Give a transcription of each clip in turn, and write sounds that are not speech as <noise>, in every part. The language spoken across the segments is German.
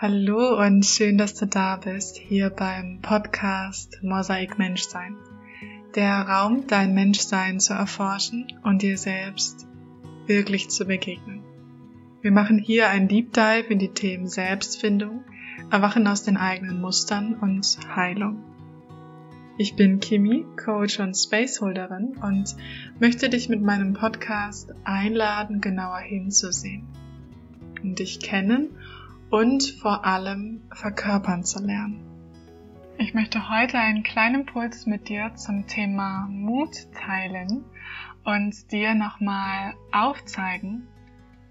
Hallo und schön, dass du da bist, hier beim Podcast Mosaik Menschsein. Der Raum, dein Menschsein zu erforschen und dir selbst wirklich zu begegnen. Wir machen hier ein Deep Dive in die Themen Selbstfindung, Erwachen aus den eigenen Mustern und Heilung. Ich bin Kimi, Coach und Spaceholderin und möchte dich mit meinem Podcast einladen, genauer hinzusehen und dich kennen und vor allem verkörpern zu lernen. Ich möchte heute einen kleinen Impuls mit dir zum Thema Mut teilen und dir nochmal aufzeigen,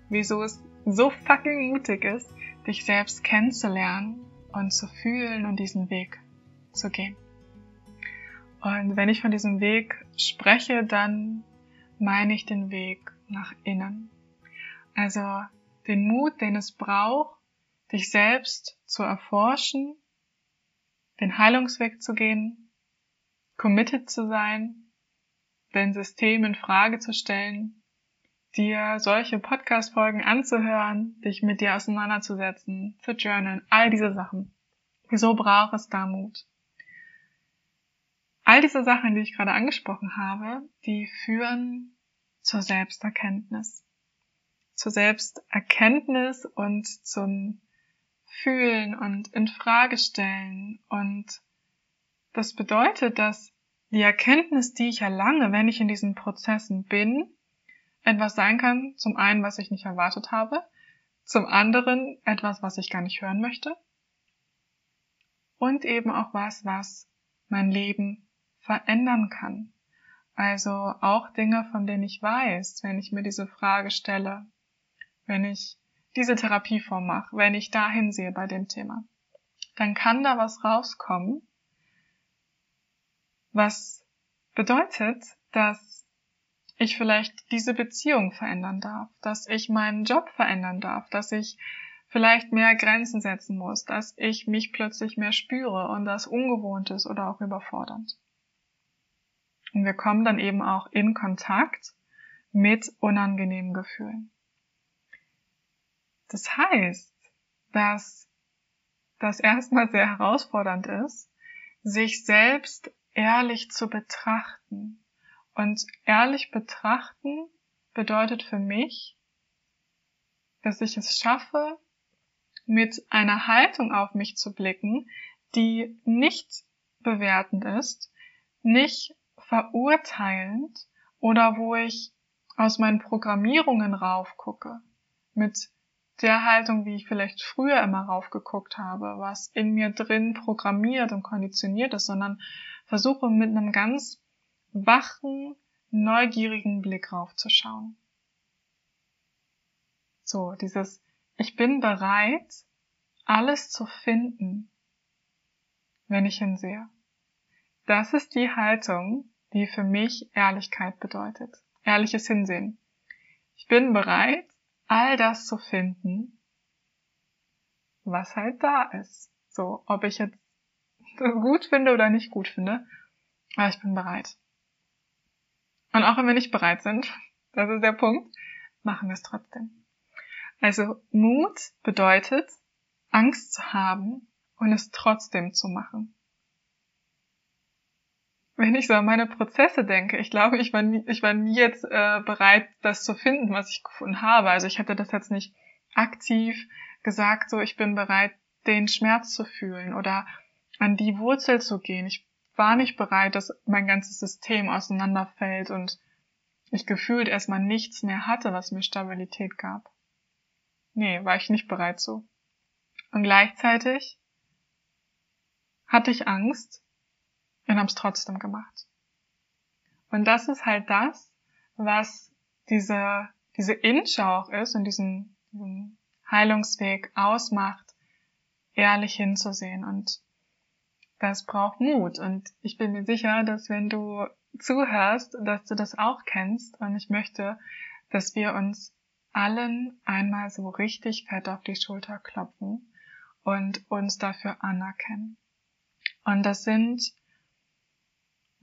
wieso es so fucking mutig ist, dich selbst kennenzulernen und zu fühlen und diesen Weg zu gehen. Und wenn ich von diesem Weg spreche, dann meine ich den Weg nach innen. Also den Mut, den es braucht, dich selbst zu erforschen, den Heilungsweg zu gehen, committed zu sein, dein System in Frage zu stellen, dir solche Podcast-Folgen anzuhören, dich mit dir auseinanderzusetzen, zu journalen, all diese Sachen. Wieso braucht es da Mut? All diese Sachen, die ich gerade angesprochen habe, die führen zur Selbsterkenntnis. Zur Selbsterkenntnis und zum fühlen und in Frage stellen. Und das bedeutet, dass die Erkenntnis, die ich erlange, wenn ich in diesen Prozessen bin, etwas sein kann, zum einen, was ich nicht erwartet habe, zum anderen etwas, was ich gar nicht hören möchte und eben auch was, was mein Leben verändern kann. Also auch Dinge, von denen ich weiß, wenn ich mir diese Frage stelle, wenn ich diese Therapieform mache, wenn ich dahin sehe bei dem Thema, dann kann da was rauskommen, was bedeutet, dass ich vielleicht diese Beziehung verändern darf, dass ich meinen Job verändern darf, dass ich vielleicht mehr Grenzen setzen muss, dass ich mich plötzlich mehr spüre und das ungewohnt ist oder auch überfordernd. Und wir kommen dann eben auch in Kontakt mit unangenehmen Gefühlen. Das heißt, dass das erstmal sehr herausfordernd ist, sich selbst ehrlich zu betrachten. Und ehrlich betrachten bedeutet für mich, dass ich es schaffe, mit einer Haltung auf mich zu blicken, die nicht bewertend ist, nicht verurteilend oder wo ich aus meinen Programmierungen raufgucke, mit der Haltung, wie ich vielleicht früher immer raufgeguckt habe, was in mir drin programmiert und konditioniert ist, sondern versuche mit einem ganz wachen, neugierigen Blick raufzuschauen. So, dieses Ich bin bereit, alles zu finden, wenn ich hinsehe. Das ist die Haltung, die für mich Ehrlichkeit bedeutet. Ehrliches Hinsehen. Ich bin bereit, all das zu finden, was halt da ist. So, ob ich jetzt das <laughs> gut finde oder nicht gut finde, aber ich bin bereit. Und auch wenn wir nicht bereit sind, <laughs> das ist der Punkt, machen wir es trotzdem. Also Mut bedeutet, Angst zu haben und es trotzdem zu machen wenn ich so an meine Prozesse denke, ich glaube, ich war nie, ich war nie jetzt äh, bereit, das zu finden, was ich gefunden habe. Also ich hätte das jetzt nicht aktiv gesagt, so ich bin bereit, den Schmerz zu fühlen oder an die Wurzel zu gehen. Ich war nicht bereit, dass mein ganzes System auseinanderfällt und ich gefühlt erstmal nichts mehr hatte, was mir Stabilität gab. Nee, war ich nicht bereit zu. Und gleichzeitig hatte ich Angst, und haben es trotzdem gemacht. Und das ist halt das, was diese, diese Inschau auch ist und diesen, diesen Heilungsweg ausmacht, ehrlich hinzusehen. Und das braucht Mut. Und ich bin mir sicher, dass wenn du zuhörst, dass du das auch kennst. Und ich möchte, dass wir uns allen einmal so richtig fett auf die Schulter klopfen und uns dafür anerkennen. Und das sind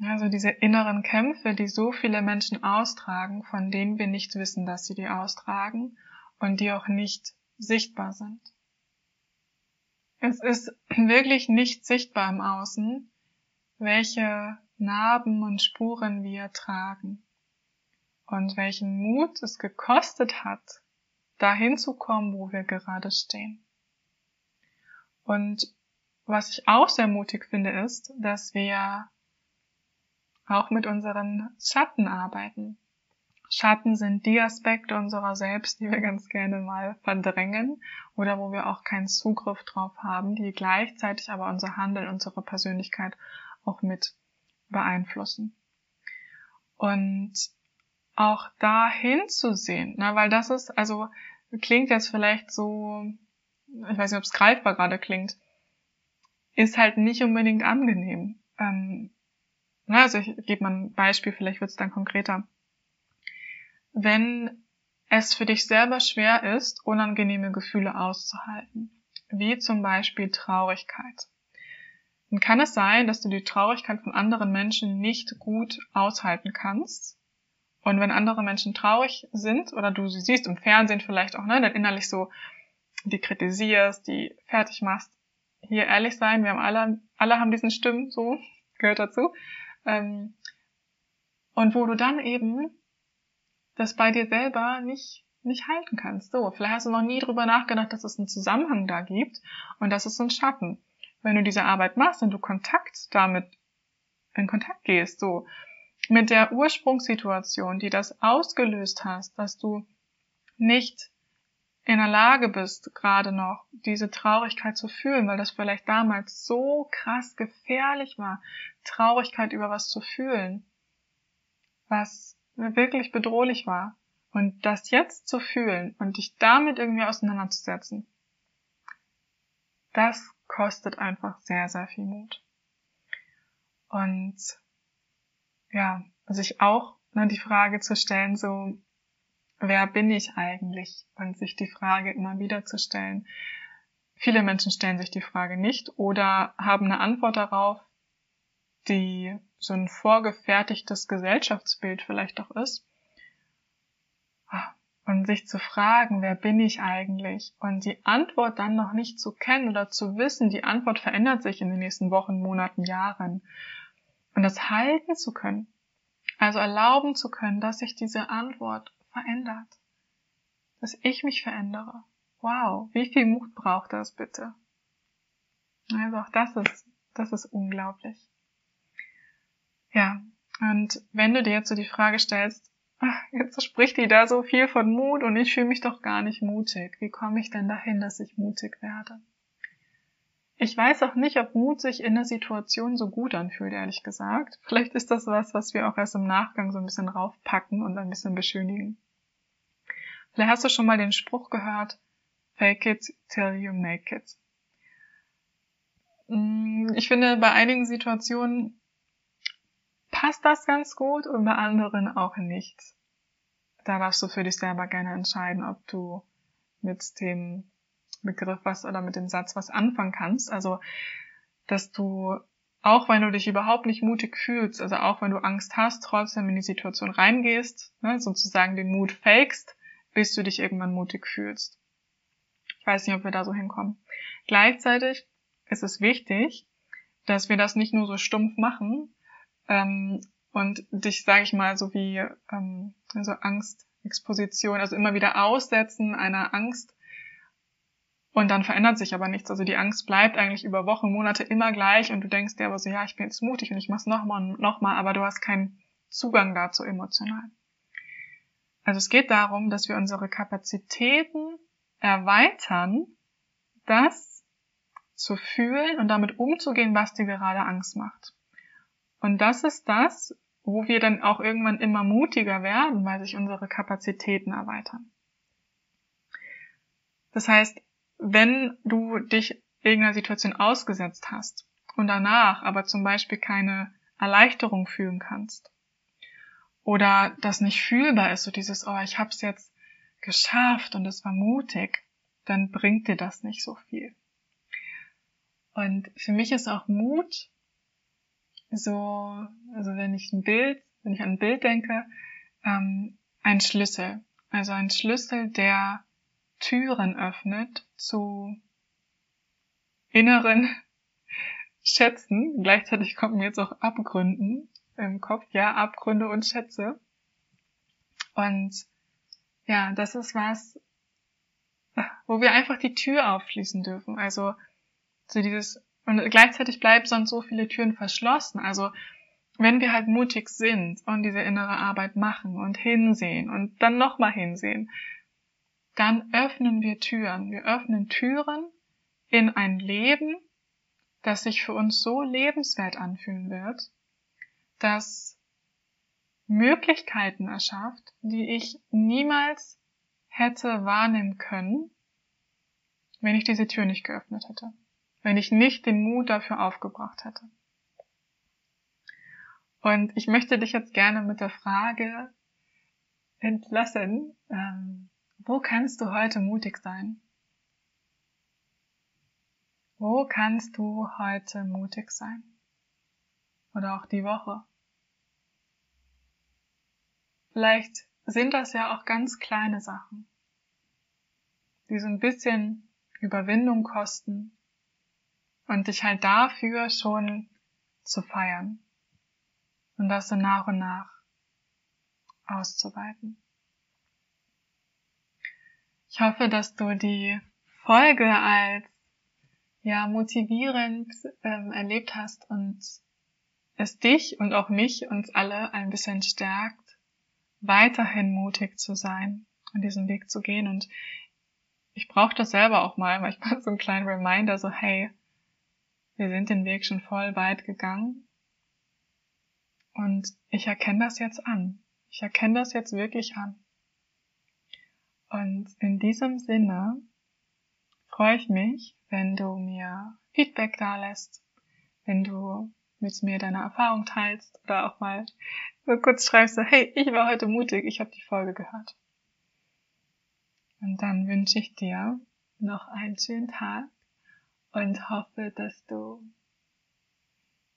also diese inneren Kämpfe, die so viele Menschen austragen, von denen wir nicht wissen, dass sie die austragen und die auch nicht sichtbar sind. Es ist wirklich nicht sichtbar im Außen, welche Narben und Spuren wir tragen und welchen Mut es gekostet hat, dahin zu kommen, wo wir gerade stehen. Und was ich auch sehr mutig finde, ist, dass wir auch mit unseren Schatten arbeiten. Schatten sind die Aspekte unserer selbst, die wir ganz gerne mal verdrängen oder wo wir auch keinen Zugriff drauf haben, die gleichzeitig aber unser Handeln, unsere Persönlichkeit auch mit beeinflussen. Und auch da hinzusehen, ne, weil das ist, also klingt jetzt vielleicht so, ich weiß nicht, ob es greifbar gerade klingt, ist halt nicht unbedingt angenehm. Ähm, na, also ich gebe mal ein Beispiel, vielleicht wird es dann konkreter. Wenn es für dich selber schwer ist, unangenehme Gefühle auszuhalten, wie zum Beispiel Traurigkeit, dann kann es sein, dass du die Traurigkeit von anderen Menschen nicht gut aushalten kannst. Und wenn andere Menschen traurig sind oder du sie siehst im Fernsehen vielleicht auch, ne, dann innerlich so die kritisierst, die fertig machst, hier ehrlich sein, wir haben alle, alle haben diesen Stimmen, so gehört dazu. Ähm, und wo du dann eben das bei dir selber nicht, nicht halten kannst. So, vielleicht hast du noch nie drüber nachgedacht, dass es einen Zusammenhang da gibt und das ist ein Schatten. Wenn du diese Arbeit machst und du Kontakt damit in Kontakt gehst, so mit der Ursprungssituation, die das ausgelöst hast, dass du nicht in der Lage bist, gerade noch diese Traurigkeit zu fühlen, weil das vielleicht damals so krass gefährlich war, Traurigkeit über was zu fühlen, was wirklich bedrohlich war. Und das jetzt zu fühlen und dich damit irgendwie auseinanderzusetzen, das kostet einfach sehr, sehr viel Mut. Und ja, sich auch ne, die Frage zu stellen, so, wer bin ich eigentlich? Und sich die Frage immer wieder zu stellen. Viele Menschen stellen sich die Frage nicht oder haben eine Antwort darauf, die so ein vorgefertigtes Gesellschaftsbild vielleicht auch ist. Und sich zu fragen, wer bin ich eigentlich? Und die Antwort dann noch nicht zu kennen oder zu wissen, die Antwort verändert sich in den nächsten Wochen, Monaten, Jahren. Und das halten zu können. Also erlauben zu können, dass sich diese Antwort verändert. Dass ich mich verändere. Wow, wie viel Mut braucht das bitte? Also auch das ist, das ist unglaublich. Ja, und wenn du dir jetzt so die Frage stellst, ach, jetzt spricht die da so viel von Mut und ich fühle mich doch gar nicht mutig. Wie komme ich denn dahin, dass ich mutig werde? Ich weiß auch nicht, ob Mut sich in der Situation so gut anfühlt, ehrlich gesagt. Vielleicht ist das was, was wir auch erst im Nachgang so ein bisschen raufpacken und ein bisschen beschönigen. Vielleicht hast du schon mal den Spruch gehört, fake it till you make it. Mm, ich finde, bei einigen Situationen passt das ganz gut und bei anderen auch nicht. Da darfst du für dich selber gerne entscheiden, ob du mit dem Begriff was oder mit dem Satz was anfangen kannst. Also, dass du auch wenn du dich überhaupt nicht mutig fühlst, also auch wenn du Angst hast, trotzdem in die Situation reingehst, ne, sozusagen den Mut fakest, bis du dich irgendwann mutig fühlst. Ich weiß nicht, ob wir da so hinkommen. Gleichzeitig ist es wichtig, dass wir das nicht nur so stumpf machen ähm, und dich, sage ich mal, so wie ähm, also Angstexposition, also immer wieder aussetzen einer Angst und dann verändert sich aber nichts. Also die Angst bleibt eigentlich über Wochen, Monate immer gleich und du denkst dir aber so, ja, ich bin jetzt mutig und ich mach's nochmal und nochmal, aber du hast keinen Zugang dazu emotional. Also es geht darum, dass wir unsere Kapazitäten erweitern, das zu fühlen und damit umzugehen, was dir gerade Angst macht. Und das ist das, wo wir dann auch irgendwann immer mutiger werden, weil sich unsere Kapazitäten erweitern. Das heißt, wenn du dich irgendeiner Situation ausgesetzt hast und danach aber zum Beispiel keine Erleichterung fühlen kannst, oder das nicht fühlbar ist, so dieses, oh, ich hab's jetzt geschafft und es war mutig, dann bringt dir das nicht so viel. Und für mich ist auch Mut so, also wenn ich ein Bild, wenn ich an ein Bild denke, ähm, ein Schlüssel. Also ein Schlüssel, der Türen öffnet zu inneren <laughs> Schätzen. Gleichzeitig kommen mir jetzt auch Abgründen im Kopf. Ja, Abgründe und Schätze. Und ja, das ist was, wo wir einfach die Tür aufschließen dürfen. Also so dieses und gleichzeitig bleiben sonst so viele Türen verschlossen. Also wenn wir halt mutig sind und diese innere Arbeit machen und hinsehen und dann nochmal hinsehen, dann öffnen wir Türen. Wir öffnen Türen in ein Leben, das sich für uns so lebenswert anfühlen wird, das Möglichkeiten erschafft, die ich niemals hätte wahrnehmen können, wenn ich diese Tür nicht geöffnet hätte, wenn ich nicht den Mut dafür aufgebracht hätte. Und ich möchte dich jetzt gerne mit der Frage entlassen, ähm, wo kannst du heute mutig sein? Wo kannst du heute mutig sein? Oder auch die Woche? Vielleicht sind das ja auch ganz kleine Sachen, die so ein bisschen Überwindung kosten und dich halt dafür schon zu feiern und das so nach und nach auszuweiten. Ich hoffe, dass du die Folge als ja motivierend ähm, erlebt hast und es dich und auch mich, uns alle ein bisschen stärkt, weiterhin mutig zu sein und diesen Weg zu gehen. Und ich brauche das selber auch mal, manchmal so einen kleinen Reminder, so hey, wir sind den Weg schon voll weit gegangen und ich erkenne das jetzt an. Ich erkenne das jetzt wirklich an. Und in diesem Sinne freue ich mich, wenn du mir Feedback da lässt, wenn du mit mir deine Erfahrung teilst oder auch mal so kurz schreibst, hey, ich war heute mutig, ich habe die Folge gehört. Und dann wünsche ich dir noch einen schönen Tag und hoffe, dass du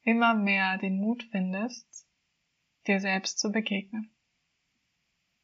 immer mehr den Mut findest, dir selbst zu begegnen.